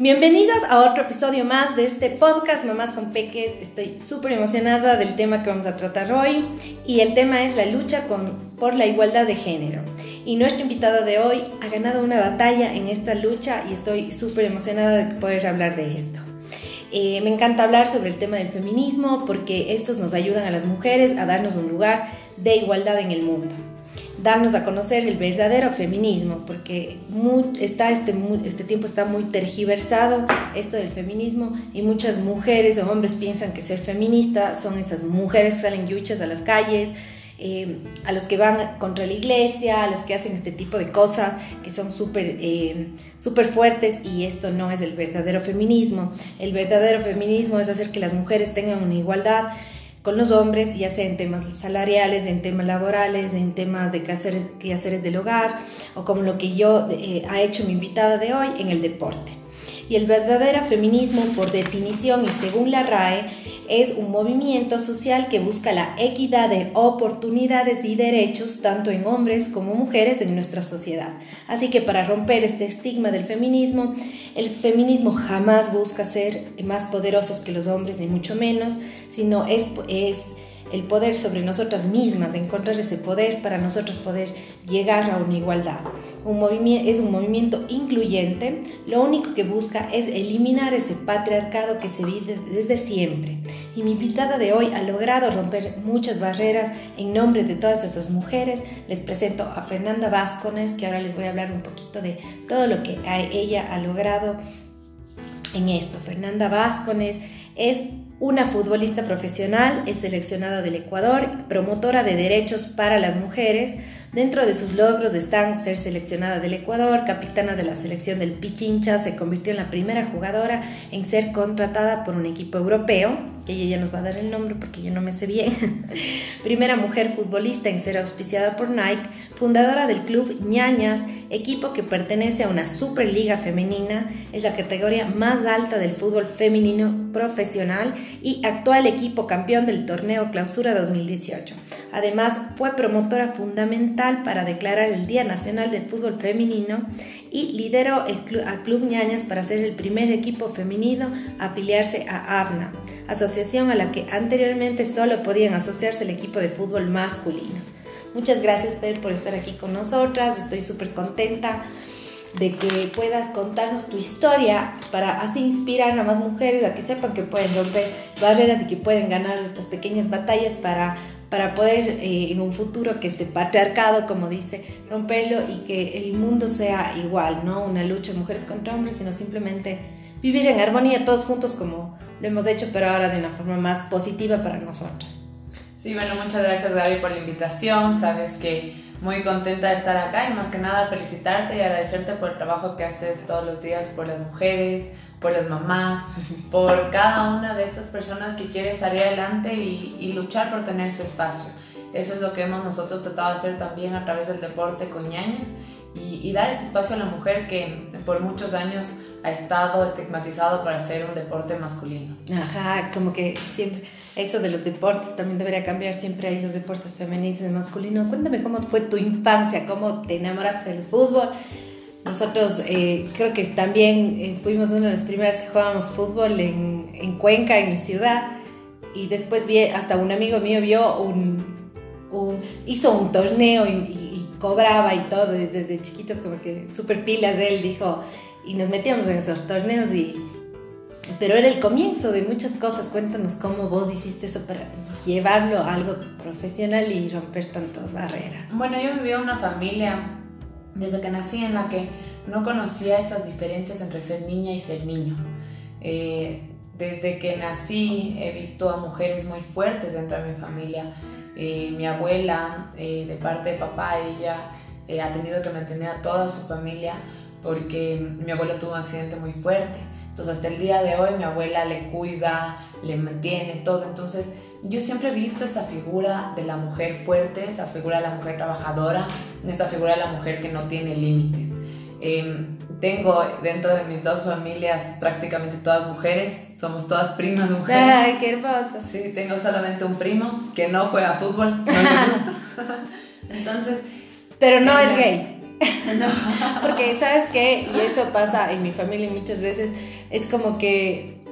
Bienvenidos a otro episodio más de este podcast Mamás con Peques. Estoy súper emocionada del tema que vamos a tratar hoy y el tema es la lucha por la igualdad de género. Y nuestro invitado de hoy ha ganado una batalla en esta lucha y estoy súper emocionada de poder hablar de esto. Eh, me encanta hablar sobre el tema del feminismo porque estos nos ayudan a las mujeres a darnos un lugar de igualdad en el mundo darnos a conocer el verdadero feminismo, porque está este, este tiempo está muy tergiversado esto del feminismo y muchas mujeres o hombres piensan que ser feminista son esas mujeres que salen yuchas a las calles, eh, a los que van contra la iglesia, a los que hacen este tipo de cosas que son súper eh, super fuertes y esto no es el verdadero feminismo. El verdadero feminismo es hacer que las mujeres tengan una igualdad con los hombres, ya sea en temas salariales, en temas laborales, en temas de quehaceres, del hogar, o como lo que yo eh, ha hecho mi invitada de hoy en el deporte. Y el verdadero feminismo, por definición y según la RAE, es un movimiento social que busca la equidad de oportunidades y derechos tanto en hombres como mujeres en nuestra sociedad. Así que para romper este estigma del feminismo, el feminismo jamás busca ser más poderosos que los hombres, ni mucho menos, sino es, es el poder sobre nosotras mismas, encontrar ese poder para nosotros poder llegar a una igualdad. Un es un movimiento incluyente, lo único que busca es eliminar ese patriarcado que se vive desde siempre. Y mi invitada de hoy ha logrado romper muchas barreras en nombre de todas esas mujeres. Les presento a Fernanda Vázquez, que ahora les voy a hablar un poquito de todo lo que ella ha logrado en esto. Fernanda Vázquez es una futbolista profesional, es seleccionada del Ecuador, promotora de derechos para las mujeres. Dentro de sus logros están ser seleccionada del Ecuador, capitana de la selección del Pichincha, se convirtió en la primera jugadora en ser contratada por un equipo europeo, que ella ya nos va a dar el nombre porque yo no me sé bien. primera mujer futbolista en ser auspiciada por Nike, fundadora del club Ñañas, equipo que pertenece a una Superliga femenina, es la categoría más alta del fútbol femenino profesional y actual equipo campeón del torneo Clausura 2018. Además, fue promotora fundamental para declarar el Día Nacional del Fútbol Femenino y lideró el club, a Club Ñañas para ser el primer equipo femenino a afiliarse a AFNA, asociación a la que anteriormente solo podían asociarse el equipo de fútbol masculinos. Muchas gracias, Per, por estar aquí con nosotras. Estoy súper contenta de que puedas contarnos tu historia para así inspirar a más mujeres a que sepan que pueden romper barreras y que pueden ganar estas pequeñas batallas para, para poder eh, en un futuro que este patriarcado, como dice, romperlo y que el mundo sea igual, no una lucha de mujeres contra hombres, sino simplemente vivir en armonía todos juntos como lo hemos hecho, pero ahora de una forma más positiva para nosotros. Sí, bueno, muchas gracias Gaby por la invitación. Sabes que muy contenta de estar acá y más que nada felicitarte y agradecerte por el trabajo que haces todos los días por las mujeres, por las mamás, por cada una de estas personas que quiere salir adelante y, luchar por tener su espacio. Eso es lo que hemos nosotros tratado de hacer también a través del deporte con ñañas y, y dar este espacio a la mujer que por muchos años ha estado estigmatizado para ser un deporte masculino. Ajá, como que siempre eso de los deportes también debería cambiar. Siempre hay los deportes femeninos y masculinos. Cuéntame cómo fue tu infancia, cómo te enamoraste del fútbol. Nosotros eh, creo que también eh, fuimos una de las primeras que jugábamos fútbol en, en, Cuenca, en mi ciudad. Y después vi, hasta un amigo mío vio un, un hizo un torneo y, y, cobraba y todo desde, desde chiquitos, como que súper pilas de él, dijo. Y nos metíamos en esos torneos y pero era el comienzo de muchas cosas. Cuéntanos cómo vos hiciste eso para llevarlo a algo profesional y romper tantas barreras. Bueno, yo vivía una familia desde que nací en la que no conocía esas diferencias entre ser niña y ser niño. Eh, desde que nací he visto a mujeres muy fuertes dentro de mi familia. Eh, mi abuela, eh, de parte de papá, ella ha tenido que mantener a toda su familia porque mi abuelo tuvo un accidente muy fuerte. Entonces hasta el día de hoy mi abuela le cuida, le mantiene todo. Entonces yo siempre he visto esta figura de la mujer fuerte, esa figura de la mujer trabajadora, esta figura de la mujer que no tiene límites. Em, tengo dentro de mis dos familias prácticamente todas mujeres, somos todas primas mujeres. ¡Ay, qué hermosa! Sí, tengo solamente un primo que no juega fútbol, no le gusta. Entonces... Pero no es gay. Porque, ¿sabes qué? Y eso pasa en mi familia muchas veces. Es como que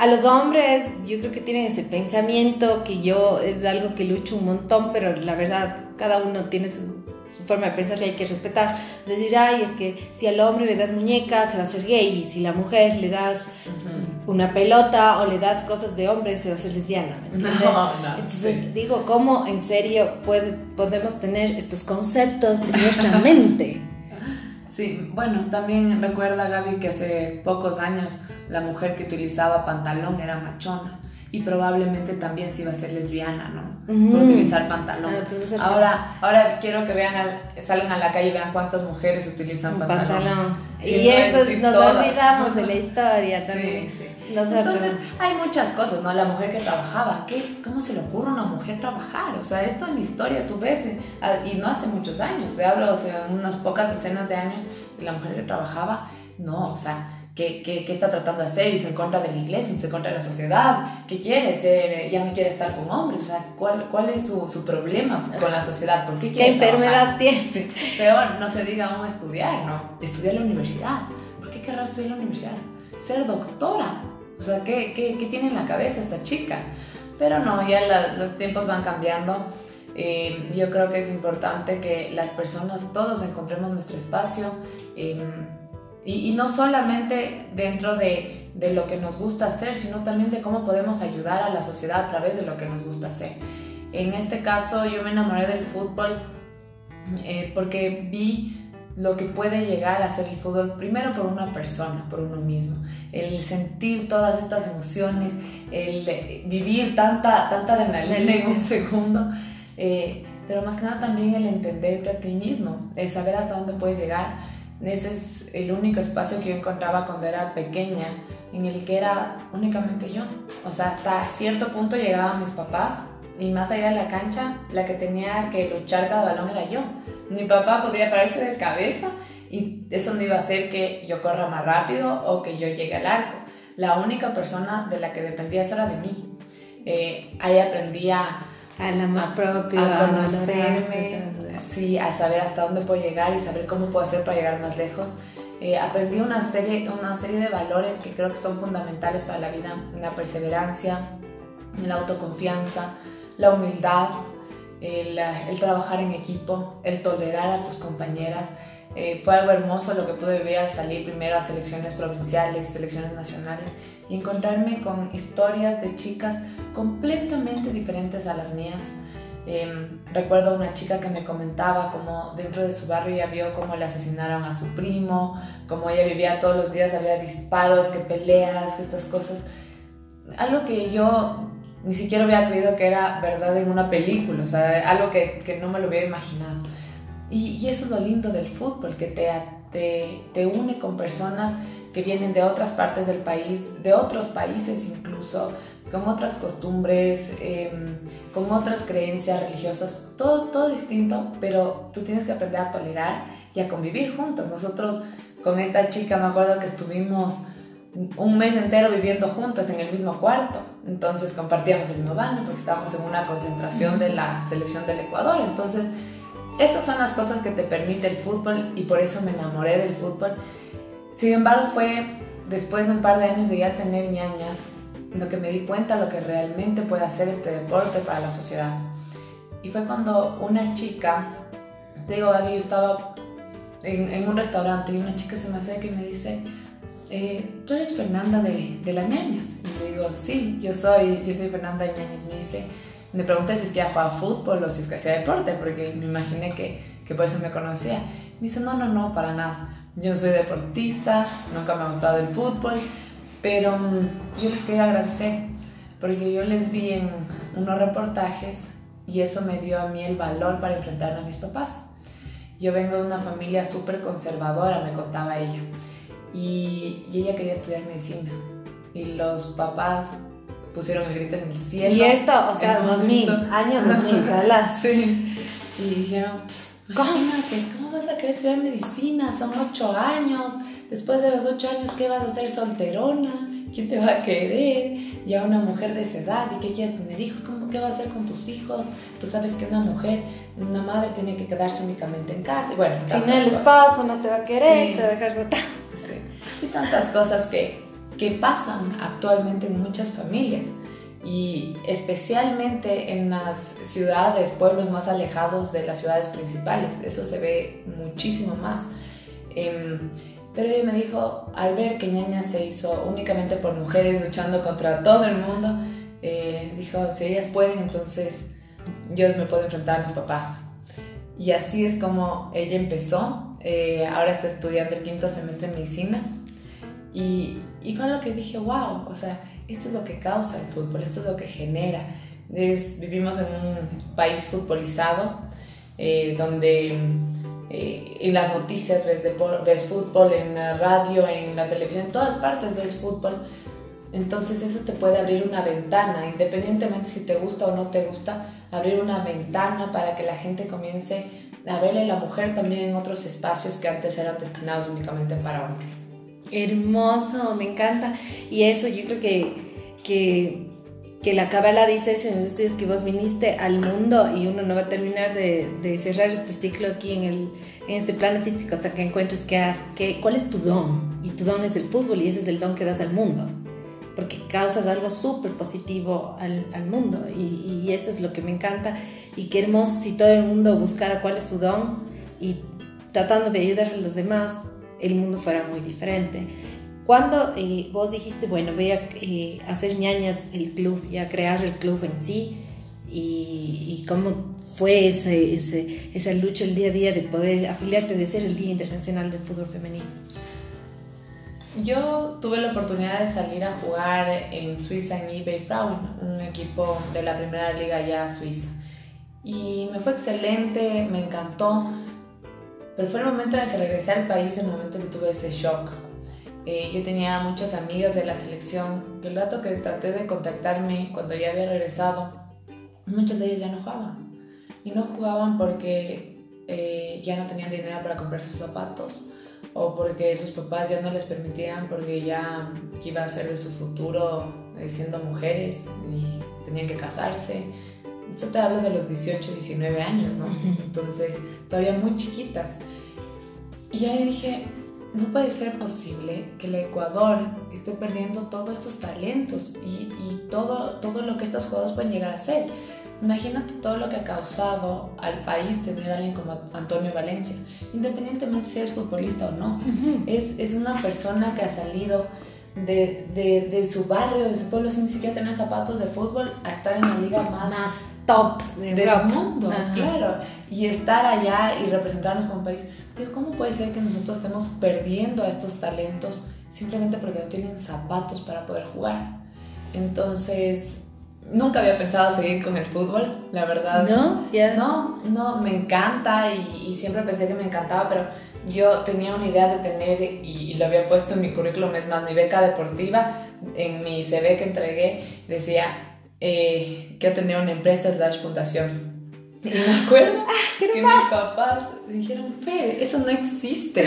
a los hombres yo creo que tienen ese pensamiento que yo es algo que lucho un montón, pero la verdad cada uno tiene su, forma de pensar y hay que respetar. Decir, ay, es que si al hombre le das muñecas se va a ser gay y si la mujer le das una pelota o le das cosas de hombre se va a ser lesbiana. Entonces digo, ¿cómo en serio puede, podemos tener estos conceptos en nuestra mente? Sí, bueno, también recuerda Gaby que hace pocos años la mujer que utilizaba pantalón era machona y probablemente también se iba a ser lesbiana, ¿no? Por utilizar pantalón. Ah, ahora, ahora quiero que vean, salgan a la calle y vean cuántas mujeres utilizan pantalón. y eso nos olvidamos de la historia también. Sí, Entonces, hay muchas cosas, ¿no? La mujer que trabajaba, ¿qué, ¿cómo se le ocurre a una mujer trabajar? O sea, esto en la historia tú ves, y no hace muchos años, te hablo hace unas pocas decenas de años, de la mujer que trabajaba, no, o sea, ¿Qué, qué, qué, está tratando de hacer? ¿Y se en contra de la iglesia? ¿Y se en contra de la sociedad? ¿Qué quiere ser? ¿Ya no quiere estar con hombres? O sea, ¿cuál, cuál es su, su problema con la sociedad? ¿Por qué quiere ¿Qué enfermedad tiene? Peor, no se diga aún estudiar, ¿no? Estudiar en la universidad. ¿Por qué querrá estudiar en la universidad? Ser doctora. O sea, ¿qué, qué, qué tiene en la cabeza esta chica? Pero no, ya los tiempos van cambiando. Eh, yo creo que es importante que las personas, todos encontremos nuestro espacio. Eh, y, no solamente dentro de, de, lo que nos gusta hacer, sino también de cómo podemos ayudar a la sociedad a través de lo que nos gusta hacer. En este caso yo me enamoré del fútbol eh, porque vi lo que puede llegar a ser el fútbol primero por una persona, por uno mismo. El sentir todas estas emociones, el vivir tanta, tanta adrenalina en un segundo. Eh, pero más que nada también el entenderte a ti mismo, el saber hasta dónde puedes llegar ese es el único espacio que yo encontraba cuando era pequeña, en el que era únicamente yo. O sea, hasta cierto punto llegaban mis papás y más allá de la cancha, la que tenía que luchar cada balón era yo. Mi papá podía pararse de cabeza y eso no iba a hacer que yo corra más rápido o que yo llegue al arco. La única persona de la que dependía eso era de mí. Eh, ahí aprendía a la más propia, a conocerme, sí, a saber hasta dónde puedo llegar y saber cómo puedo hacer para llegar más lejos. Eh, aprendí una serie, una serie de valores que creo que son fundamentales para la vida, la perseverancia, la autoconfianza, la humildad, el, trabajar en equipo, el tolerar a tus compañeras. Eh, fue algo hermoso lo que pude vivir al salir primero a selecciones provinciales, selecciones nacionales y encontrarme con historias de chicas completamente diferentes a las mías. Em, recuerdo una chica que me comentaba como dentro de su barrio ya vio cómo le asesinaron a su primo, como ella vivía todos los días, había disparos, que peleas, estas cosas. Algo que yo ni siquiera había creído que era verdad en una película, o sea, algo que, que no me lo hubiera imaginado. Y, eso es lo lindo del fútbol, que te, te une con personas que vienen de otras partes del país, de otros países incluso, con otras costumbres, em, con otras creencias religiosas, todo, todo distinto, pero tú tienes que aprender a tolerar y a convivir juntos. Nosotros con esta chica me acuerdo que estuvimos un mes entero viviendo juntas en el mismo cuarto, entonces compartíamos el mismo baño porque estábamos en una concentración de la selección del Ecuador, entonces estas son las cosas que te permite el fútbol y por eso me enamoré del fútbol. Sin embargo, fue después de un par de años de ya tener ñañas lo que me di cuenta lo que realmente puede hacer este deporte para la sociedad. Y fue cuando una chica, digo, yo estaba en, un restaurante y una chica se me acerca y me dice, eh, ¿tú eres Fernanda de, las ñañas? Y le digo, sí, yo soy, yo soy Fernanda de ñañas. Me dice, me pregunté si es que ella jugaba fútbol o si es que hacía deporte, porque me imaginé que, que por eso me conocía. Me dice, no, no, no, para nada. Yo soy deportista, nunca me ha gustado el fútbol, pero mm, yo les quería agradecer porque yo les vi en unos reportajes y eso me dio a mí el valor para enfrentarme a mis papás. Yo vengo de una familia súper conservadora, me contaba ella, y, ella quería estudiar medicina y los papás pusieron el grito en el cielo. Y esto, o sea, 2000, año 2000, ¿verdad? sí. Y dijeron, ¿cómo vas a querer estudiar medicina? Son ocho años. Después de los ocho años, ¿qué vas a hacer solterona? ¿quién te va a querer? Ya una mujer de esa edad, ¿y qué quieres tener hijos? ¿Cómo, ¿Qué va a hacer con tus hijos? Tú sabes que una mujer, una madre tiene que quedarse únicamente en casa. Bueno, si no el esposo no te va a querer, te va a dejar botar. Sí. Y tantas cosas que, que pasan actualmente en muchas familias y especialmente en las ciudades, pueblos más alejados de las ciudades principales. Eso se ve muchísimo más. Em, pero ella me dijo, al ver que Ñaña se hizo únicamente por mujeres luchando contra todo el mundo, eh, dijo, si ellas pueden, entonces yo me puedo enfrentar a mis papás. Y así es como ella empezó. Eh, ahora está estudiando el quinto semestre en medicina. Y, y lo que dije, wow, o sea, esto es lo que causa el fútbol, esto es lo que genera. vivimos en un país futbolizado, eh, donde eh, en las noticias ves, ves fútbol, en la radio, en la televisión, en todas partes ves fútbol. Entonces eso te puede abrir una ventana, independientemente si te gusta o no te gusta, abrir una ventana para que la gente comience a verle a la mujer también en otros espacios que antes eran destinados únicamente para hombres. Hermoso, me encanta. Y eso yo creo que, que, que la Kabbalah dice los estudios que vos viniste al mundo y uno no va a terminar de, de cerrar este ciclo aquí en, el, en este plano físico hasta que encuentres que, que, cuál es tu don. Y tu don es el fútbol y ese es el don que das al mundo. Porque causas algo súper positivo al, al mundo y, y eso es lo que me encanta. Y qué hermoso si todo el mundo buscara cuál es su don y tratando de ayudar a los demás, el mundo fuera muy diferente. Cuando eh, vos dijiste, bueno, voy a eh, hacer ñañas el club y a crear el club en sí, y, cómo fue ese, ese, esa lucha el día a día de poder afiliarte, de ser el Día Internacional del Fútbol Femenino? Yo tuve la oportunidad de salir a jugar en Suiza en eBay Frauen, un equipo de la primera liga ya suiza. Y me fue excelente, me encantó. Pero fue el momento en que regresé al país, el momento en que tuve ese shock. Eh, yo tenía muchas amigas de la selección que el rato que traté de contactarme cuando ya había regresado, muchas de ellas ya no jugaban. Y no jugaban porque eh, ya no tenían dinero para comprar sus zapatos o porque sus papás ya no les permitían porque ya iba a ser de su futuro eh, siendo mujeres y tenían que casarse yo te hablo de los 18, 19 años, ¿no? Entonces, todavía muy chiquitas. Y ahí dije, no puede ser posible que el Ecuador esté perdiendo todos estos talentos y, y, todo, todo lo que estas jugadoras pueden llegar a ser. Imagínate todo lo que ha causado al país tener a alguien como Antonio Valencia, independientemente si es futbolista o no. es, es una persona que ha salido de, de, de, su barrio, de su pueblo, sin ni siquiera tener zapatos de fútbol, a estar en la liga más, más top del mundo, claro, y estar allá y representarnos como país. Digo, ¿cómo puede ser que nosotros estemos perdiendo a estos talentos simplemente porque no tienen zapatos para poder jugar? Entonces, nunca había pensado seguir con el fútbol, la verdad. ¿No? No, no, me encanta y, y siempre pensé que me encantaba, pero yo tenía una idea de tener, y, lo había puesto en mi currículum, es más, mi beca deportiva, en mi CV que entregué, decía eh, que yo tenía una empresa slash fundación. Y me acuerdo ah, que mis papás dijeron, Fer, eso no existe.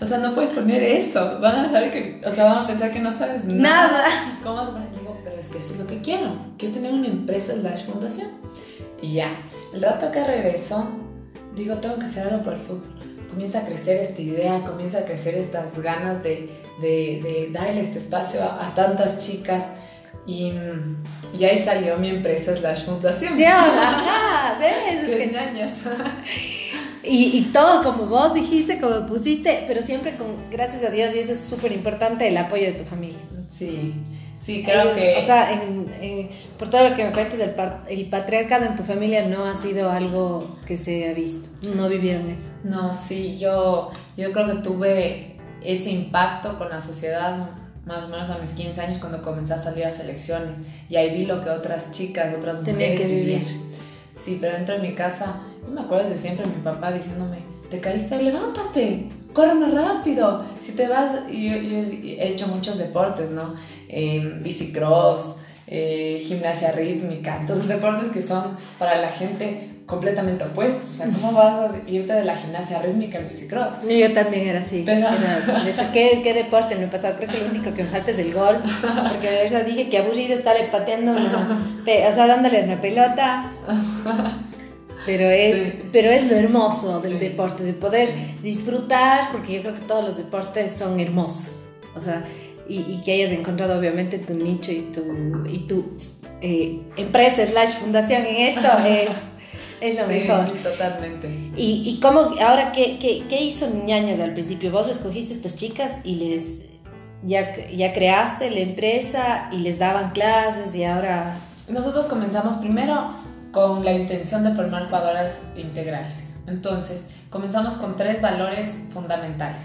O sea, no puedes poner eso. Van a saber que, o sea, van a pensar que no sabes nada. nada. ¿Cómo vas a poner? Digo, pero es que eso es lo que quiero. Quiero tener una empresa slash fundación. Y ya, el rato que regreso, digo, tengo que hacer algo por el fútbol comienza a crecer esta idea, comienza a crecer estas ganas de, de, de darle este espacio a, tantas chicas. Y, y, ahí salió mi empresa slash fundación. Sí, ajá, ves. Es y, y, todo como vos dijiste, como pusiste, pero siempre con, gracias a Dios, y eso es súper importante, el apoyo de tu familia. Sí. Sí, creo que... O sea, por todo lo que me cuentas, el, el, patriarcado en tu familia no ha sido algo que se ha visto. No vivieron eso. No, sí, yo, yo creo que tuve ese impacto con la sociedad más o menos a mis 15 años cuando comencé a salir a selecciones. Y ahí vi lo que otras chicas, otras mujeres que vivían. Sí, pero dentro de mi casa, yo me acuerdo de siempre mi papá diciéndome, te caíste, levántate, corre más rápido. Si te vas, yo, yo he hecho muchos deportes, ¿no? Eh, bicicross, eh, gimnasia rítmica, entonces deportes que son para la gente completamente opuestos. O sea, ¿cómo vas a irte de la gimnasia rítmica al bicicross? Yo también era así. Pero... ¿qué, ¿qué, deporte me he pasado? Creo que lo único que me falta es el golf. Porque de verdad dije que aburrido estar pateando, o sea, dándole una pelota. Pero es, pero es lo hermoso del deporte, de poder disfrutar, porque yo creo que todos los deportes son hermosos. O sea, y, y que hayas encontrado obviamente tu nicho y tu, y tu eh, empresa slash fundación en esto es, es lo mejor. totalmente. Y, y cómo, ahora, ¿qué, qué, qué hizo Ñañas al principio? Vos escogiste estas chicas y les, ya, ya creaste la empresa y les daban clases y ahora... Nosotros comenzamos primero con la intención de formar jugadoras integrales. Entonces, comenzamos con tres valores fundamentales,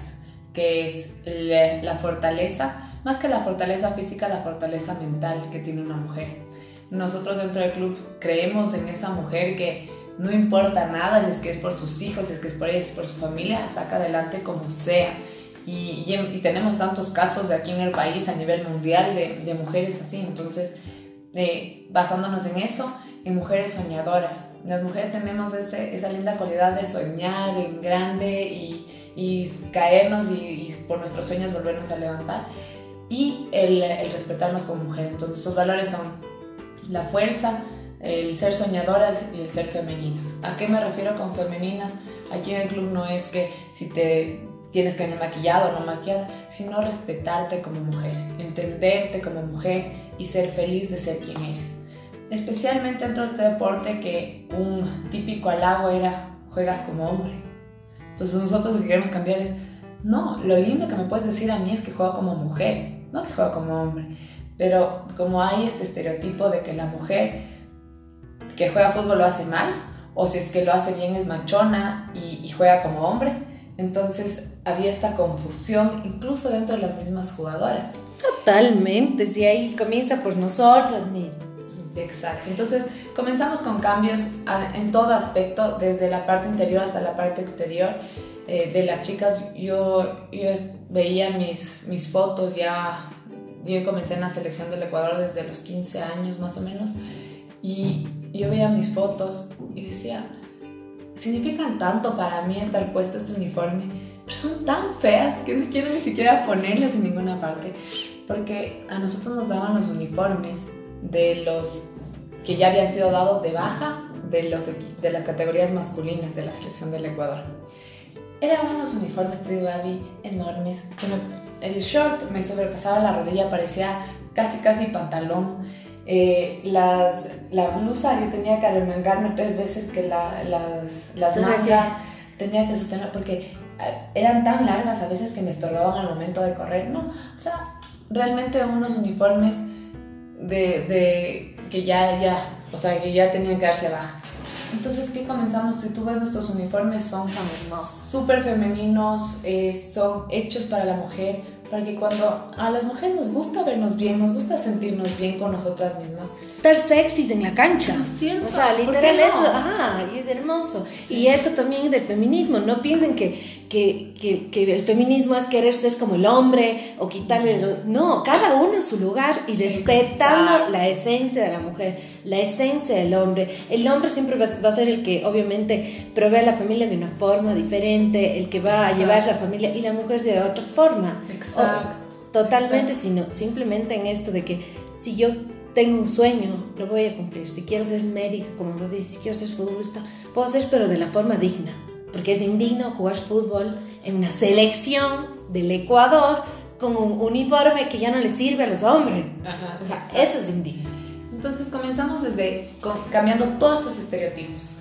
que es la fortaleza, más que la fortaleza física, la fortaleza mental que tiene una mujer. Nosotros dentro del club creemos en esa mujer que no importa nada, si es que es por sus hijos, si es que es por ella, si es por su familia, saca adelante como sea. Y, tenemos tantos casos de aquí en el país a nivel mundial de, mujeres así, entonces eh, basándonos en eso, en mujeres soñadoras. Las mujeres tenemos ese, esa linda cualidad de soñar en grande y, y caernos y, y, por nuestros sueños volvernos a levantar y el, el respetarnos como mujer. Entonces sus valores son la fuerza, el ser soñadoras y el ser femeninas. ¿A qué me refiero con femeninas? Aquí en el club no es que si te tienes que ir maquillado o no maquillada, sino respetarte como mujer, entenderte como mujer y ser feliz de ser quien eres. Especialmente dentro de este deporte que un típico halago era juegas como hombre. Entonces nosotros lo que queremos cambiar es, no, lo lindo que me puedes decir a mí es que juego como mujer, no que juego como hombre. Pero como hay este estereotipo de que la mujer que juega fútbol lo hace mal, o si es que lo hace bien es machona y, juega como hombre, entonces había esta confusión incluso dentro de las mismas jugadoras. Totalmente, si ahí comienza por nosotras, mi. Exacto, entonces comenzamos con cambios en todo aspecto, desde la parte interior hasta la parte exterior. Eh, de las chicas, yo, yo veía mis, mis fotos ya yo comencé en la selección del Ecuador desde los 15 años más o menos y yo veía mis fotos y decía, significan tanto para mí estar puesto este uniforme, pero son tan feas que no quiero ni siquiera ponerlas en ninguna parte, porque a nosotros nos daban los uniformes de los que ya habían sido dados de baja de, los, de las categorías masculinas de la selección del Ecuador. Eran unos uniformes, te digo, Gaby, enormes, que me el short me sobrepasaba la rodilla, parecía casi casi pantalón. Eh, las, la blusa yo tenía que arremangarme tres veces que la, las, las mangas, tenía que sostener porque eh, eran tan largas a veces que me estorbaban al momento de correr, ¿no? O sea, realmente unos uniformes de, de que ya, ya, o sea, que ya tenían que darse baja. Entonces, ¿qué comenzamos? Si tú ves nuestros uniformes, son súper femeninos, eh, son hechos para la mujer, porque cuando a las mujeres nos gusta vernos bien, nos gusta sentirnos bien con nosotras mismas. Estar sexys en la cancha. ¿Cierto? O sea, literal eso, ah, y es hermoso. Y eso también del feminismo, no piensen que, que, que, que, el feminismo es querer ser como el hombre o quitarle... No, cada uno en su lugar y respetando la esencia de la mujer, la esencia del hombre. El hombre siempre va, va, a ser el que obviamente provee a la familia de una forma diferente, el que va a llevar la familia y la mujer de otra forma. Exacto. totalmente, sino simplemente en esto de que si yo tengo un sueño, lo voy a cumplir. Si quiero ser médico, como nos dice, si quiero ser futbolista, puedo ser, pero de la forma digna porque es indigno jugar fútbol en una selección del Ecuador con un uniforme que ya no le sirve a los hombres. Ajá, o sea, eso es indigno. Entonces comenzamos desde cambiando todos estos estereotipos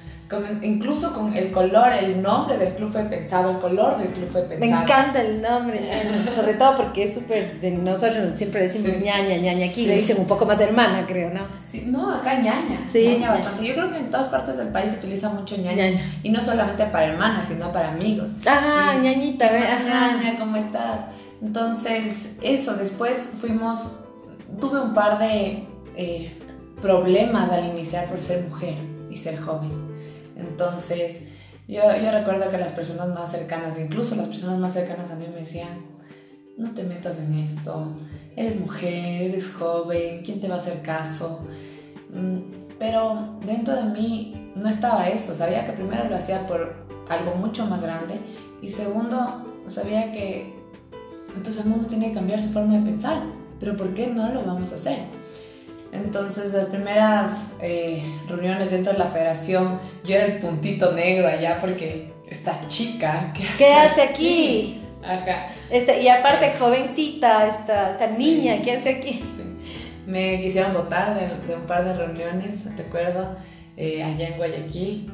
incluso con el color, el nombre del club fue pensado, el color del club fue pensado. Me encanta el nombre, sobre todo porque es súper, nosotros siempre decimos ñaña, ñaña, aquí le dicen un poco más hermana, creo, ¿no? Sí, no, acá ñaña, sí. ñaña bastante. Yo creo que en todas partes del país se utiliza mucho ñaña, y no solamente para hermanas, sino para amigos. Ajá, ñañita, ve, ñaña, ¿cómo estás? Entonces, eso, después fuimos, tuve un par de eh, problemas al iniciar por ser mujer y ser joven entonces, yo, recuerdo que las personas más cercanas, incluso las personas más cercanas a mí me decían, no te metas en esto, eres mujer, eres joven, ¿quién te va a hacer caso? Mm, pero dentro de mí no estaba eso. Sabía que primero lo hacía por algo mucho más grande y segundo, sabía que entonces el mundo tiene que cambiar su forma de pensar. Pero ¿por qué no lo vamos a hacer? Entonces las primeras eh, reuniones dentro de la federación, yo era el puntito negro allá porque esta chica, ¿qué hace, ¿Qué hace aquí? Ajá. Este, y aparte jovencita, esta, esta niña, ¿qué hace aquí? Me quisieron votar de, un par de reuniones, recuerdo, eh, allá en Guayaquil,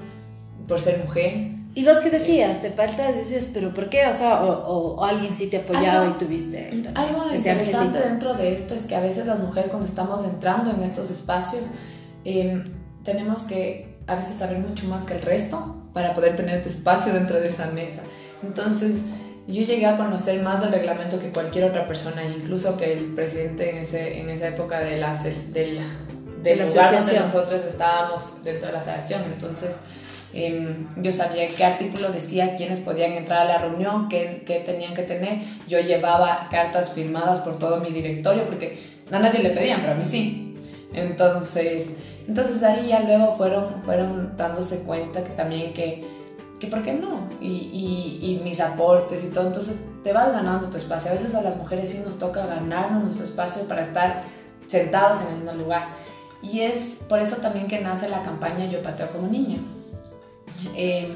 por ser mujer. ¿Y vos qué decías? ¿Te faltas? Decías, ¿pero por qué? O sea, o, alguien sí te apoyaba y tuviste. Algo interesante dentro de esto es que a veces las mujeres, cuando estamos entrando en estos espacios, em, tenemos que a veces saber mucho más que el resto para poder tener tu espacio dentro de esa mesa. Entonces, yo llegué a conocer más del reglamento que cualquier otra persona, incluso que el presidente en, ese, en esa época de la, del, del lugar donde nosotros estábamos dentro de la federación. Entonces, Em, yo sabía qué artículo decía quiénes podían entrar a la reunión, qué, qué, tenían que tener. Yo llevaba cartas firmadas por todo mi directorio porque a nadie le pedían, pero a mí sí. Entonces, entonces ahí ya luego fueron, fueron dándose cuenta que también que, que ¿por qué no? Y, y, y, mis aportes y todo. Entonces te vas ganando tu espacio. A veces a las mujeres sí nos toca ganarnos nuestro espacio para estar sentados en el mismo lugar. Y es por eso también que nace la campaña Yo Pateo como Niña eh,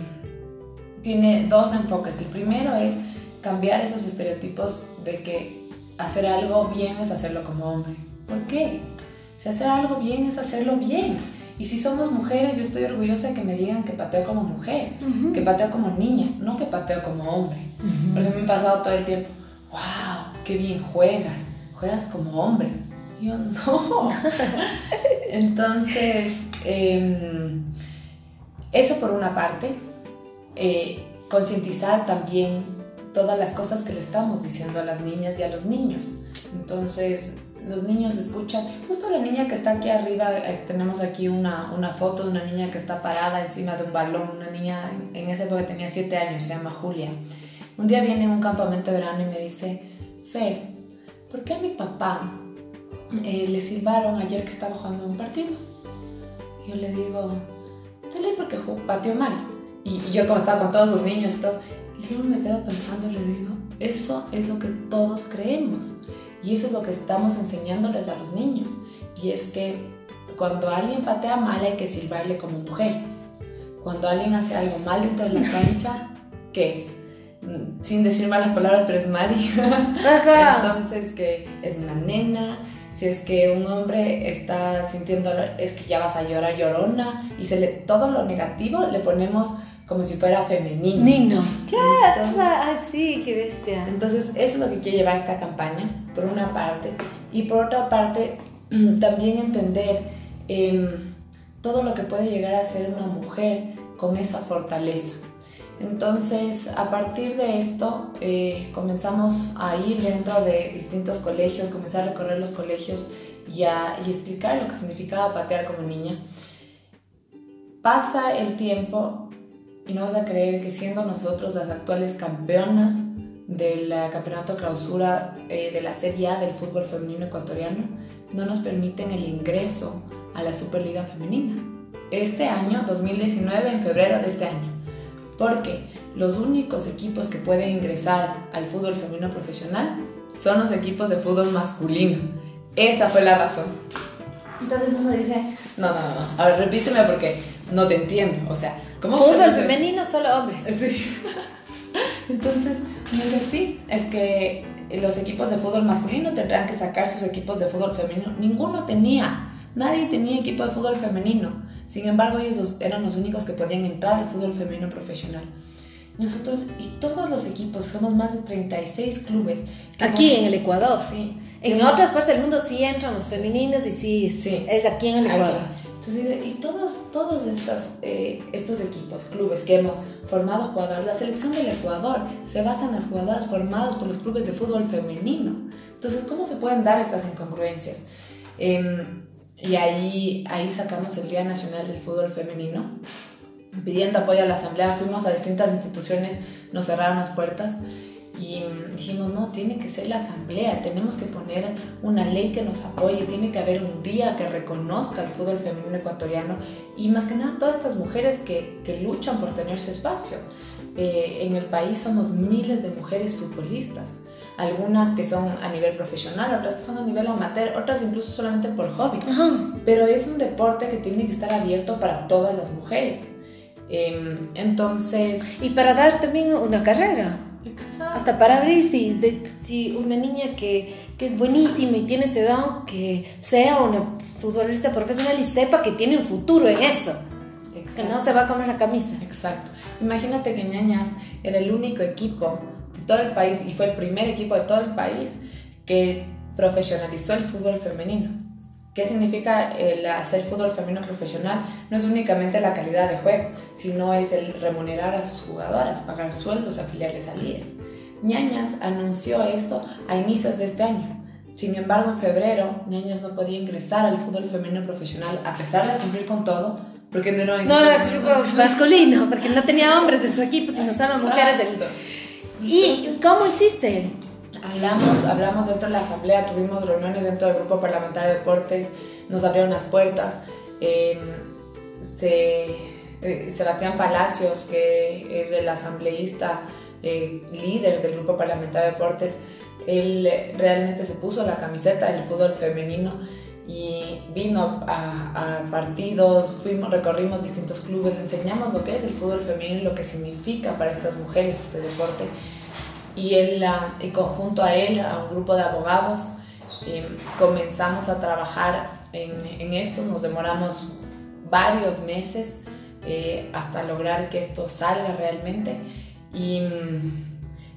tiene dos enfoques. El primero es cambiar esos estereotipos de que hacer algo bien es hacerlo como hombre. ¿Por qué? Si hacer algo bien es hacerlo bien. Y si somos mujeres, yo estoy orgullosa de que me digan que pateo como mujer, que pateo como niña, no que pateo como hombre. Porque me he pasado todo el tiempo, wow, qué bien juegas, juegas como hombre. Y yo no. Entonces, em, eso por una parte, eh, concientizar también todas las cosas que le estamos diciendo a las niñas y a los niños. Entonces, los niños escuchan, justo la niña que está aquí arriba, tenemos aquí una, una, foto de una niña que está parada encima de un balón, una niña en, esa época tenía 7 años, se llama Julia. Un día viene un campamento de verano y me dice, Fer, ¿por qué a mi papá eh, le silbaron ayer que estaba jugando un partido? yo le digo, Dale porque pateó mal. Y, yo como estaba con todos los niños y todo. Y luego me quedo pensando y le digo, eso es lo que todos creemos. Y eso es lo que estamos enseñándoles a los niños. Y es que cuando alguien patea mal hay que silbarle como mujer. Cuando alguien hace algo mal dentro de la cancha, ¿qué es? Mm, sin decir malas palabras, pero es Mari. Entonces, que es una nena, si es que un hombre está sintiendo es que ya vas a llorar llorona y se le, todo lo negativo le ponemos como si fuera femenino. Nino. Claro, así, qué bestia. Entonces, eso es lo que quiere llevar esta campaña, por una parte. Y por otra parte, también entender em, todo lo que puede llegar a ser una mujer con esa fortaleza. Entonces, a partir de esto, eh, comenzamos a ir dentro de distintos colegios, comenzar a recorrer los colegios y, a, explicar lo que significaba patear como niña. Pasa el tiempo y no vas a creer que siendo nosotros las actuales campeonas del campeonato clausura eh, de la Serie A del fútbol femenino ecuatoriano, no nos permiten el ingreso a la Superliga Femenina. Este año, 2019, en febrero de este año porque los únicos equipos que pueden ingresar al fútbol femenino profesional son los equipos de fútbol masculino. Esa fue la razón. Entonces uno dice, no, no, no, a ver, repíteme porque no te entiendo. O sea, ¿cómo Fútbol femenino, solo hombres. Sí. Entonces, no es así. Es que los equipos de fútbol masculino tendrán que sacar sus equipos de fútbol femenino. Ninguno tenía. Nadie tenía equipo de fútbol femenino. Sin embargo, ellos eran los únicos que podían entrar al fútbol femenino profesional. Nosotros y todos los equipos, somos más de 36 clubes. Aquí en el Ecuador. Sí. En otras partes del mundo sí entran los femeninos y sí, sí. es aquí en el Ecuador. Entonces, y todos, todos estas, eh, estos equipos, clubes que hemos formado jugadoras, la selección del Ecuador se basa en las jugadoras formadas por los clubes de fútbol femenino. Entonces, ¿cómo se pueden dar estas incongruencias? Eh, y ahí, sacamos el Día Nacional del Fútbol Femenino. Pidiendo apoyo a la Asamblea, fuimos a distintas instituciones, nos cerraron las puertas. Y dijimos, no, tiene que ser la asamblea, tenemos que poner una ley que nos apoye, tiene que haber un día que reconozca el fútbol femenino ecuatoriano y más que nada todas estas mujeres que, que luchan por tener su espacio. Eh, en el país somos miles de mujeres futbolistas, algunas que son a nivel profesional, otras que son a nivel amateur, otras incluso solamente por hobby. Pero es un deporte que tiene que estar abierto para todas las mujeres. Em, entonces... Y para dar también una carrera. Exacto. Hasta para abrir, si, de, si una niña que, que, es buenísima y tiene ese don, que sea una futbolista profesional y sepa que tiene un futuro en eso. Exacto. Que no se va a comer la camisa. Exacto. Imagínate que Ñañas era el único equipo todo el país y fue el primer equipo de todo el país que profesionalizó el fútbol femenino. ¿Qué significa el hacer fútbol femenino profesional? No es únicamente la calidad de juego, sino es el remunerar a sus jugadoras, pagar sueldos, afiliarles al IES. Ñañas anunció esto a inicios de este año. Sin embargo, en febrero, Ñañas no podía ingresar al fútbol femenino profesional a pesar de cumplir con todo, porque no era No era grupo masculino, porque no tenía hombres en su equipo, sino solo mujeres del... ¿Y cómo hiciste? Hablamos, hablamos dentro de la asamblea, tuvimos reuniones dentro del grupo parlamentario de deportes, nos abrieron las puertas. Eh, se, eh, Sebastián Palacios, que es el asambleísta eh, líder del grupo parlamentario de deportes, él realmente se puso la camiseta del fútbol femenino y vino a, a, partidos, fuimos, recorrimos distintos clubes, enseñamos lo que es el fútbol femenino, lo que significa para estas mujeres este deporte. Y él, y junto a él, a un grupo de abogados, eh, comenzamos a trabajar en, en, esto, nos demoramos varios meses eh, hasta lograr que esto salga realmente. Y,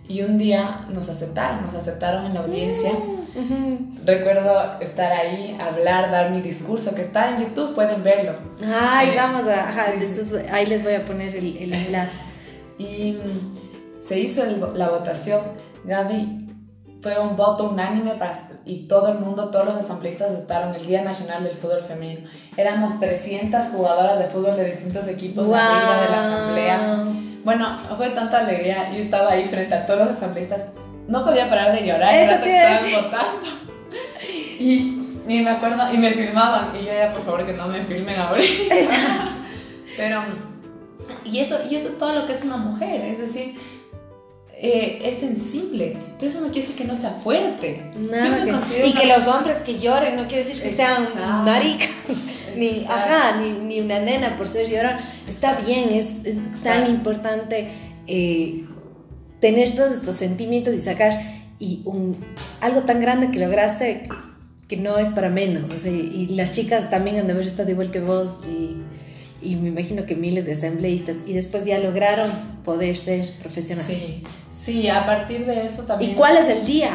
y un día nos aceptaron, nos aceptaron en la audiencia. Uh -huh. Recuerdo estar ahí, hablar, dar mi discurso, que está en YouTube, pueden verlo. Ay, eh, vamos a, ajá, sí, sí. ahí les voy a poner el, el enlace. Y se hizo el, la votación, Gaby, fue un voto unánime para, y todo el mundo, todos los asambleístas votaron el Día Nacional del Fútbol Femenino. Éramos 300 jugadoras de fútbol de distintos equipos wow. arriba de la asamblea. Bueno, fue tanta alegría, yo estaba ahí frente a todos los asambleístas, no podía parar de llorar, Eso te estaban votando. Y, y, me acuerdo, y me filmaban, y yo ya, por favor, que no me filmen ahorita. Pero, y eso, y eso es todo lo que es una mujer, es decir, eh, es sensible, pero eso no quiere decir que no sea fuerte. Nada que, y que los hombres que lloren no quiere decir que sean maricas, ni, ajá, ni, ni, una nena por ser llorón. Está bien, es, es tan importante eh, tener todos estos sentimientos y sacar y un, algo tan grande que lograste que no es para menos. O sea, y las chicas también han de haber estado igual que vos y y me imagino que miles de asambleístas y después ya lograron poder ser profesionales. Sí, sí, a partir de eso también. ¿Y cuál es el día?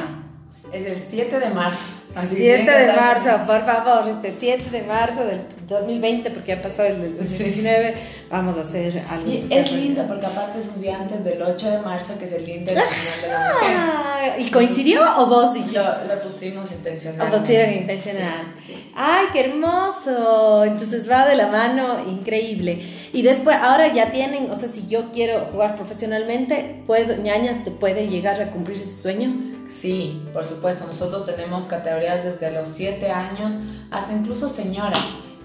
Es el 7 de marzo. Así 7 de marzo, por favor, este 7 de marzo del 2020, porque ya pasó el 2019, sí. vamos a hacer algo. Y es lindo porque aparte es un día antes del 8 de marzo, que es el Día Internacional de la Mujer. Ah, ¿Y coincidió o vos hiciste? Lo, lo pusimos intencional. O pusieron intencional. Sí, sí. ¡Ay, qué hermoso! Entonces va de la mano, increíble. Y después, ahora ya tienen, o sea, si yo quiero jugar profesionalmente, ¿puedo, ñañas, te puede llegar a cumplir ese sueño? Sí, por supuesto. Nosotros tenemos categorías desde los 7 años hasta incluso señoras.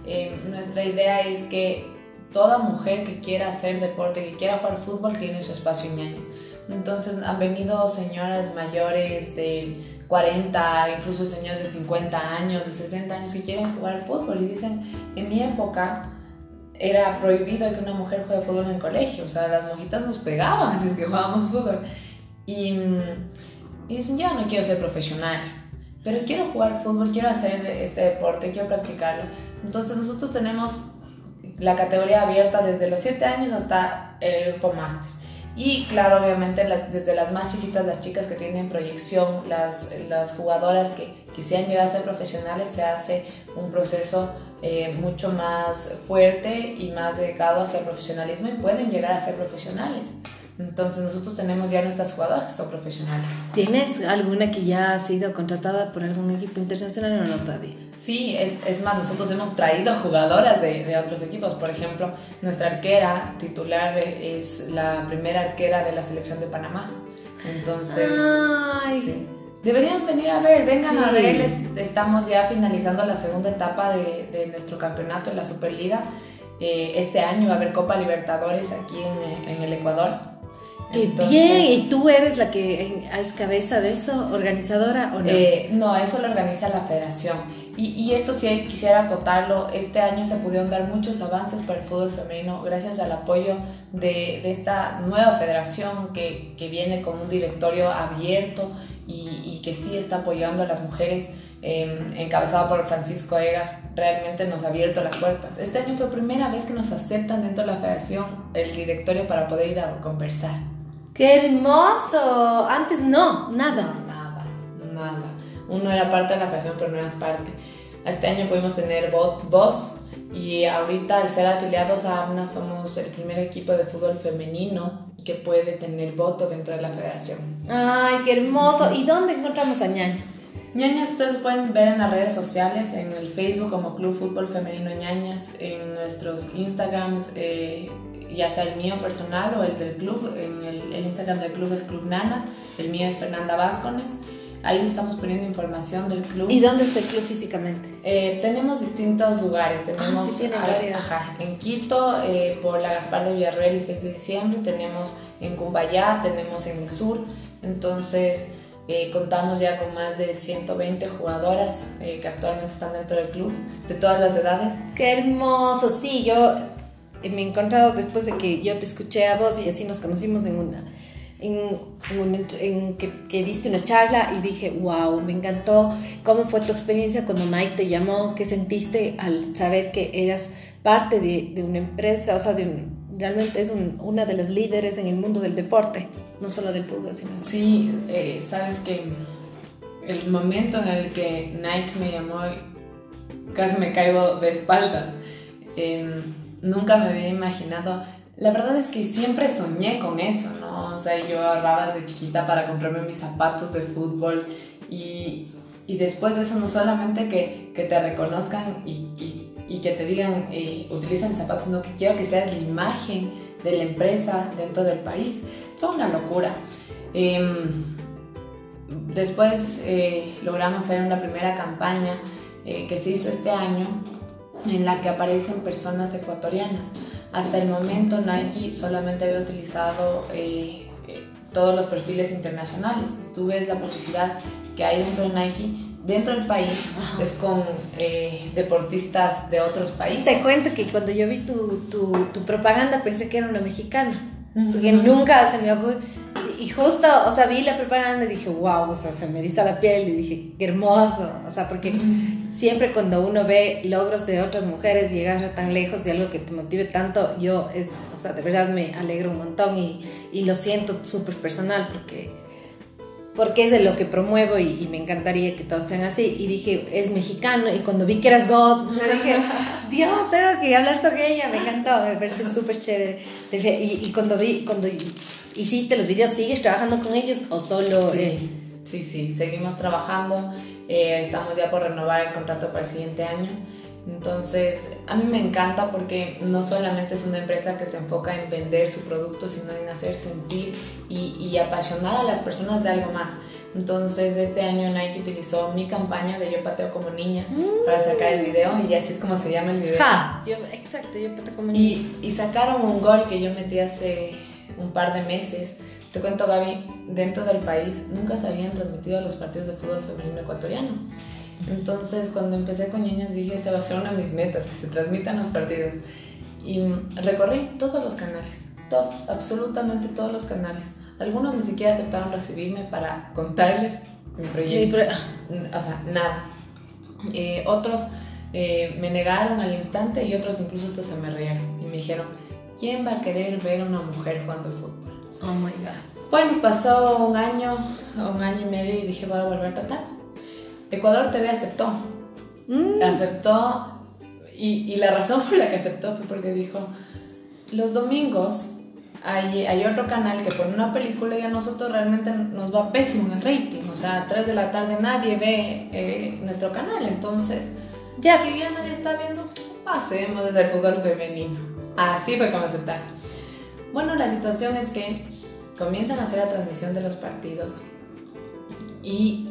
Eh, nuestra idea es que toda mujer que quiera hacer deporte, que quiera jugar fútbol, tiene su espacio en ñañas. Entonces han venido señoras mayores de 40, incluso señoras de 50 años, de 60 años que quieren jugar fútbol y dicen, en mi época era prohibido que una mujer juegue fútbol en el colegio, o sea, las mojitas nos pegaban si es que jugábamos fútbol. Y, y dicen, yo no quiero ser profesional, pero quiero jugar fútbol, quiero hacer este deporte, quiero practicarlo. Entonces nosotros tenemos la categoría abierta desde los 7 años hasta el grupo máster. Y claro, obviamente la, desde las más chiquitas, las chicas que tienen proyección, las, las jugadoras que quisieran llegar a ser profesionales, se hace un proceso eh, mucho más fuerte y más dedicado hacia el profesionalismo y pueden llegar a ser profesionales. Entonces nosotros tenemos ya nuestras jugadoras que son profesionales. ¿Tienes alguna que ya ha sido contratada por algún equipo internacional o no todavía? Sí, es, es, más, nosotros hemos traído jugadoras de, de, otros equipos. Por ejemplo, nuestra arquera titular es la primera arquera de la selección de Panamá. Entonces, sí. deberían venir a ver, vengan a ver. Estamos ya finalizando la segunda etapa de, de nuestro campeonato en la Superliga. Eh, este año va a haber Copa Libertadores aquí en, en el Ecuador. ¡Qué bien! ¿Y tú eres la que es cabeza de eso, organizadora o no? Eh, no, eso lo organiza la federación. Y, y, esto sí quisiera acotarlo, este año se pudieron dar muchos avances para el fútbol femenino gracias al apoyo de, de esta nueva federación que, que, viene con un directorio abierto y, y, que sí está apoyando a las mujeres, eh, encabezado por Francisco Egas, realmente nos ha abierto las puertas. Este año fue primera vez que nos aceptan dentro de la federación el directorio para poder ir a conversar. ¡Qué hermoso! Antes no, nada. nada, nada. Uno era parte de la federación, pero no eras parte. Este año pudimos tener voz y ahorita al ser afiliados a AMNA somos el primer equipo de fútbol femenino que puede tener voto dentro de la federación. ¡Ay, qué hermoso! ¿Y dónde encontramos a Ñañas? Ñañas ustedes pueden ver en las redes sociales, en el Facebook como Club Fútbol Femenino Ñañas, en nuestros Instagrams, eh, ya sea el mío personal o el del club, en el, el, Instagram del club es Club Nanas, el mío es Fernanda Vázquez. Ahí estamos poniendo información del club. ¿Y dónde está el club físicamente? Eh, tenemos distintos lugares. Tenemos ah, sí, tiene varias. Ajá, en Quito, eh, por la Gaspar de Villarreal y 6 de diciembre. Tenemos en Cumbayá, tenemos en el sur. Entonces, eh, contamos ya con más de 120 jugadoras eh, que actualmente están dentro del club, de todas las edades. ¡Qué hermoso! Sí, yo me he encontrado después de que yo te escuché a vos y así nos conocimos en una en, en, en que, que, diste una charla y dije, wow, me encantó. ¿Cómo fue tu experiencia cuando Nike te llamó? ¿Qué sentiste al saber que eras parte de, de una empresa? O sea, de un, realmente es un, una de las líderes en el mundo del deporte, no solo del fútbol. Sino sí, eh, sabes que el momento en el que Nike me llamó, casi me caigo de espaldas. Eh, nunca me había imaginado la verdad es que siempre soñé con eso, ¿no? O sea, yo ahorraba desde chiquita para comprarme mis zapatos de fútbol y, y después de eso no solamente que, que te reconozcan y, y, que te digan, eh, utiliza mis zapatos, sino que quiero que seas la imagen de la empresa dentro del país. Fue una locura. Eh, después eh, logramos hacer una primera campaña eh, que se hizo este año en la que aparecen personas ecuatorianas. Hasta el momento Nike solamente había utilizado eh, eh, todos los perfiles internacionales. Si tú ves la publicidad que hay dentro de Nike, dentro del país es con eh, deportistas de otros países. Te cuento que cuando yo vi tu, tu, tu propaganda pensé que era una mexicana. Porque nunca se me ocurrió. Y justo, o sea, vi la propaganda y dije, wow, o sea, se me eriza la piel y dije, qué hermoso. O sea, porque siempre cuando uno ve logros de otras mujeres llegar tan lejos y algo que te motive tanto, yo, es, o sea, de verdad me alegro un montón y, y lo siento súper personal porque, porque es de lo que promuevo y, y, me encantaría que todos sean así. Y dije, es mexicano. Y cuando vi que eras God, o sea, dije, Dios, tengo que hablar con ella. Me encantó, me parece súper chévere. Y, y, cuando vi, cuando hiciste los videos, ¿sigues trabajando con ellos o solo...? Sí, eh? sí, sí, seguimos trabajando. Eh, estamos ya por renovar el contrato para el siguiente año. Entonces, a mí me encanta porque no solamente es una empresa que se enfoca en vender su producto, sino en hacer sentir y, y apasionar a las personas de algo más. Entonces, este año Nike utilizó mi campaña de Yo pateo como niña mm. para sacar el video y así es como se llama el video. Ja, yo, exacto, Yo pateo como niña. Y, y sacaron un gol que yo metí hace un par de meses. Te cuento, Gaby, dentro del país nunca se habían transmitido los partidos de fútbol femenino ecuatoriano. Entonces, cuando empecé con niñas, dije, esa va a ser una de mis metas, que se transmitan los partidos. Y recorrí todos los canales, todos, absolutamente todos los canales. Algunos ni siquiera aceptaron recibirme para contarles mi proyecto. O sea, nada. Eh, otros eh, me negaron al instante y otros incluso hasta se me rieron y me dijeron, ¿quién va a querer ver a una mujer jugando fútbol? Oh my God. Bueno, pasó un año, un año y medio y dije, voy a volver a tratar. Ecuador TV aceptó. Mm. Aceptó y, y, la razón por la que aceptó fue porque dijo, los domingos hay, hay, otro canal que pone una película y a nosotros realmente nos va pésimo en el rating. O sea, a 3 de la tarde nadie ve eh, nuestro canal. Entonces, Ya. Si ya nadie está viendo, pasemos desde el fútbol femenino. Así fue como aceptar. Bueno, la situación es que comienzan a hacer la transmisión de los partidos y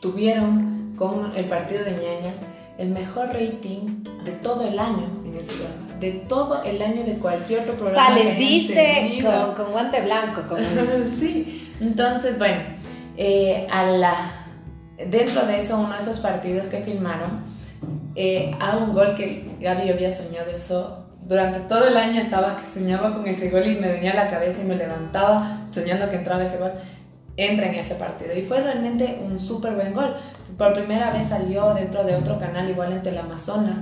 tuvieron con el partido de ñañas el mejor rating de todo el año en ese programa. De todo el año de cualquier otro programa. Sales, viste con, con, guante blanco. Como... sí. Entonces, bueno, eh, a la, dentro de eso, uno de esos partidos que filmaron, eh, hago un gol que Gaby yo había soñado eso. Durante todo el año estaba que soñaba con ese gol y me venía a la cabeza y me levantaba soñando que entraba ese gol. Entra en ese partido y fue realmente un súper buen gol. Por primera vez salió dentro de otro canal, igual en Teleamazonas,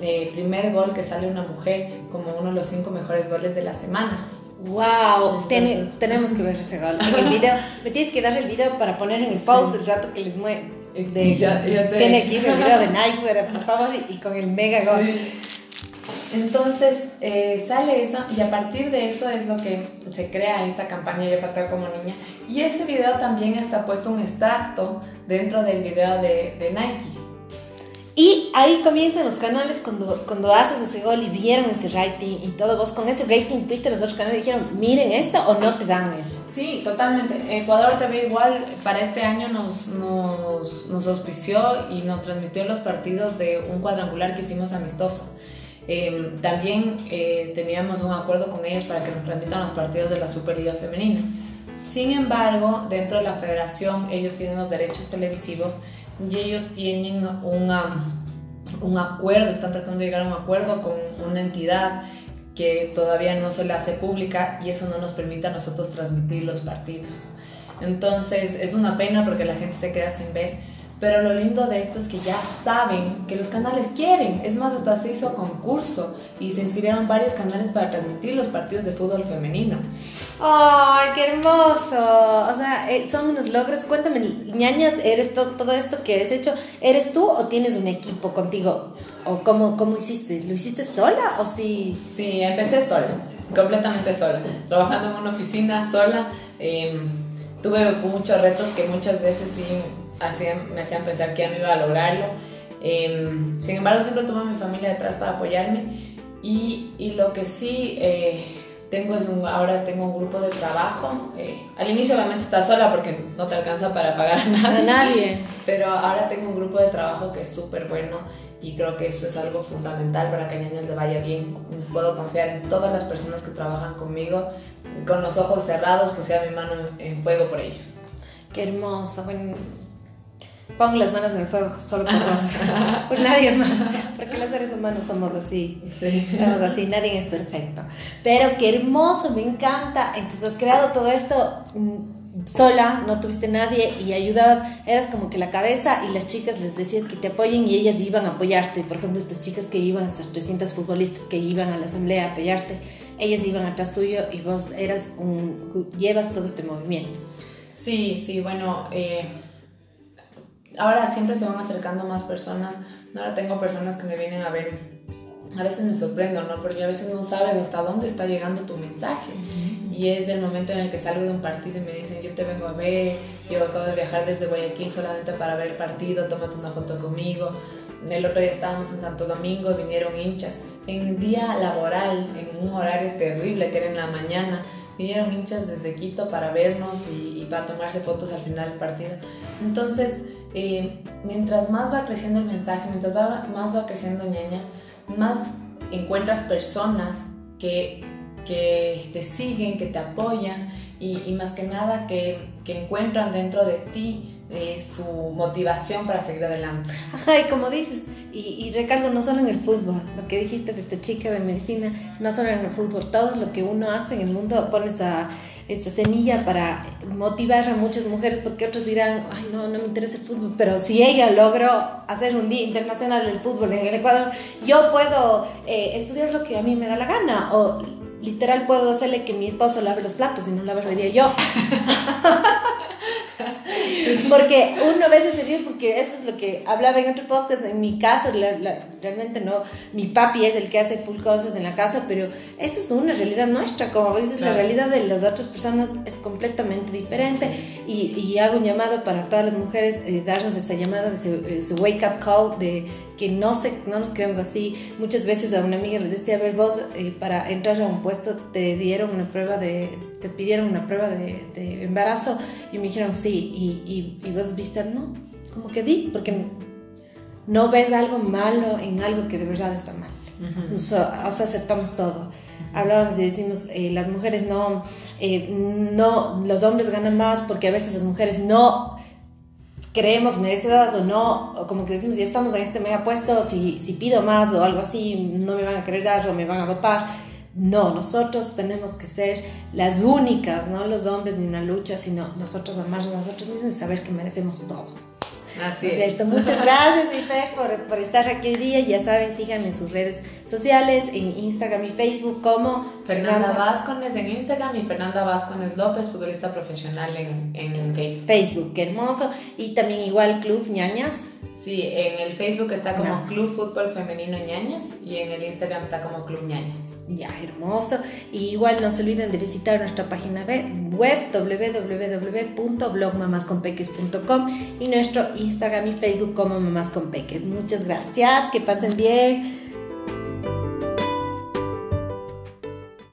el primer gol que sale una mujer como uno de los cinco mejores goles de la semana. Wow, tenemos que ver ese gol. En el video, me tienes que dar el video para poner en el post el rato que les mueve. Tiene aquí el video de Nike, por favor, y, con el mega gol. Entonces eh, sale eso y a partir de eso es lo que se crea esta campaña Yo Pateo como niña. Y este video también está puesto un extracto dentro del video de, de Nike. Y ahí comienzan los canales cuando, cuando haces ese gol y vieron ese rating y todo. Vos con ese rating fuiste a los otros canales y dijeron, miren esto o no te dan eso. Sí, totalmente. Ecuador TV igual para este año nos, nos, nos auspició y nos transmitió los partidos de un cuadrangular que hicimos amistoso. Em, también eh, teníamos un acuerdo con ellos para que nos transmitan los partidos de la Superliga Femenina. Sin embargo, dentro de la federación ellos tienen los derechos televisivos y ellos tienen una, un acuerdo, están tratando de llegar a un acuerdo con una entidad que todavía no se le hace pública y eso no nos permite a nosotros transmitir los partidos. Entonces es una pena porque la gente se queda sin ver pero lo lindo de esto es que ya saben que los canales quieren. Es más, hasta se hizo concurso y se inscribieron varios canales para transmitir los partidos de fútbol femenino. ¡Ay, qué hermoso! O sea, eh, son unos logros. Cuéntame, ñañas, ¿eres todo esto que has hecho? ¿Eres tú o tienes un equipo contigo? ¿O cómo, cómo hiciste? ¿Lo hiciste sola o sí? Sí, empecé sola, completamente sola. Trabajando en una oficina sola. Em, tuve muchos retos que muchas veces sí me hacían pensar que ya no iba a lograrlo. Em, sin embargo, siempre tuve a mi familia detrás para apoyarme y, y lo que sí eh, tengo es un, ahora tengo un grupo de trabajo. Eh, al inicio obviamente estás sola porque no te alcanza para pagar a nadie. A nadie. Pero ahora tengo un grupo de trabajo que es súper bueno y creo que eso es algo fundamental para que a niños le vaya bien. Puedo confiar en todas las personas que trabajan conmigo. Con los ojos cerrados, pues ya mi mano en fuego por ellos. Qué hermoso. Bueno, pongo las manos en el fuego solo por vos, por nadie más, porque los seres humanos somos así, somos así, nadie es perfecto. Pero qué hermoso, me encanta. Entonces has creado todo esto mm, sola, no tuviste nadie y ayudabas, eras como que la cabeza y las chicas les decías que te apoyen y ellas iban a apoyarte. Por ejemplo, estas chicas que iban, estas 300 futbolistas que iban a la asamblea a apoyarte, ellas iban atrás tuyo y vos eras un, llevas todo este movimiento. Sí, sí, bueno, eh, ahora siempre se van acercando más personas. Ahora tengo personas que me vienen a ver. A veces me sorprendo, ¿no? Porque a veces no sabes hasta dónde está llegando tu mensaje. Y es el momento en el que salgo de un partido y me dicen, yo te vengo a ver, yo acabo de viajar desde Guayaquil solamente para ver el partido, tómate una foto conmigo. El otro día estábamos en Santo Domingo, vinieron hinchas. En día laboral, en un horario terrible que era en la mañana, vinieron hinchas desde Quito para vernos y, y para tomarse fotos al final del partido. Entonces, eh, mientras más va creciendo el mensaje, mientras más va creciendo ñañas, más encuentras personas que, que te siguen, que te apoyan y, más que nada que, que, encuentran dentro de ti eh, su motivación para seguir adelante. Ajá, y como dices, y, y, recalco, no solo en el fútbol, lo que dijiste de esta chica de medicina, no solo en el fútbol, todo lo que uno hace en el mundo pones a esta semilla para motivar a muchas mujeres, porque otros dirán, ay, no, no me interesa el fútbol, pero si ella logró hacer un día internacional del fútbol en el Ecuador, yo puedo eh, estudiar lo que a mí me da la gana, o literal puedo hacerle que mi esposo lave los platos y no lave el día yo. porque uno a veces se ríe porque eso es lo que hablaba en otro podcast. En mi caso, realmente no. Mi papi es el que hace full cosas en la casa, pero eso es una realidad nuestra. Como dices, la realidad de las otras personas es completamente diferente. Y, hago un llamado para todas las mujeres, eh, darnos esta llamada, ese, ese wake up call de que no, se, no nos quedemos así. Muchas veces a una amiga le decía, a ver, vos eh, para entrar a un puesto te dieron una prueba de, te pidieron una prueba de, de embarazo y me dijeron sí, y, y, y vos viste, no, como que di, porque no ves algo malo en algo que de verdad está mal. o, sea, aceptamos todo. Hablábamos y decimos, eh, las mujeres no, eh, no, los hombres ganan más porque a veces las mujeres no creemos merecedoras o no, o como que decimos, ya estamos en este mega puesto, si, si pido más o algo así, no me van a querer dar o me van a votar. No, nosotros tenemos que ser las únicas, no los hombres ni una lucha, sino nosotros amarnos a nosotros mismos y saber que merecemos todo. Así es. Cierto. Muchas gracias, mi Fe, por, por, estar aquí hoy día. Ya saben, síganme en sus redes sociales, en Instagram y Facebook como Fernanda, Vázquez en Instagram y Fernanda Vázquez López, futbolista profesional en, en Facebook. Facebook, qué hermoso. Y también igual Club Ñañas. Sí, en el Facebook está como Club Fútbol Femenino Ñañas y en el Instagram está como Club Ñañas. Ya, hermoso. Y igual no se olviden de visitar nuestra página web www.blogmamasconpeques.com y nuestro Instagram y Facebook como Mamás con Peques. Muchas gracias, que pasen bien.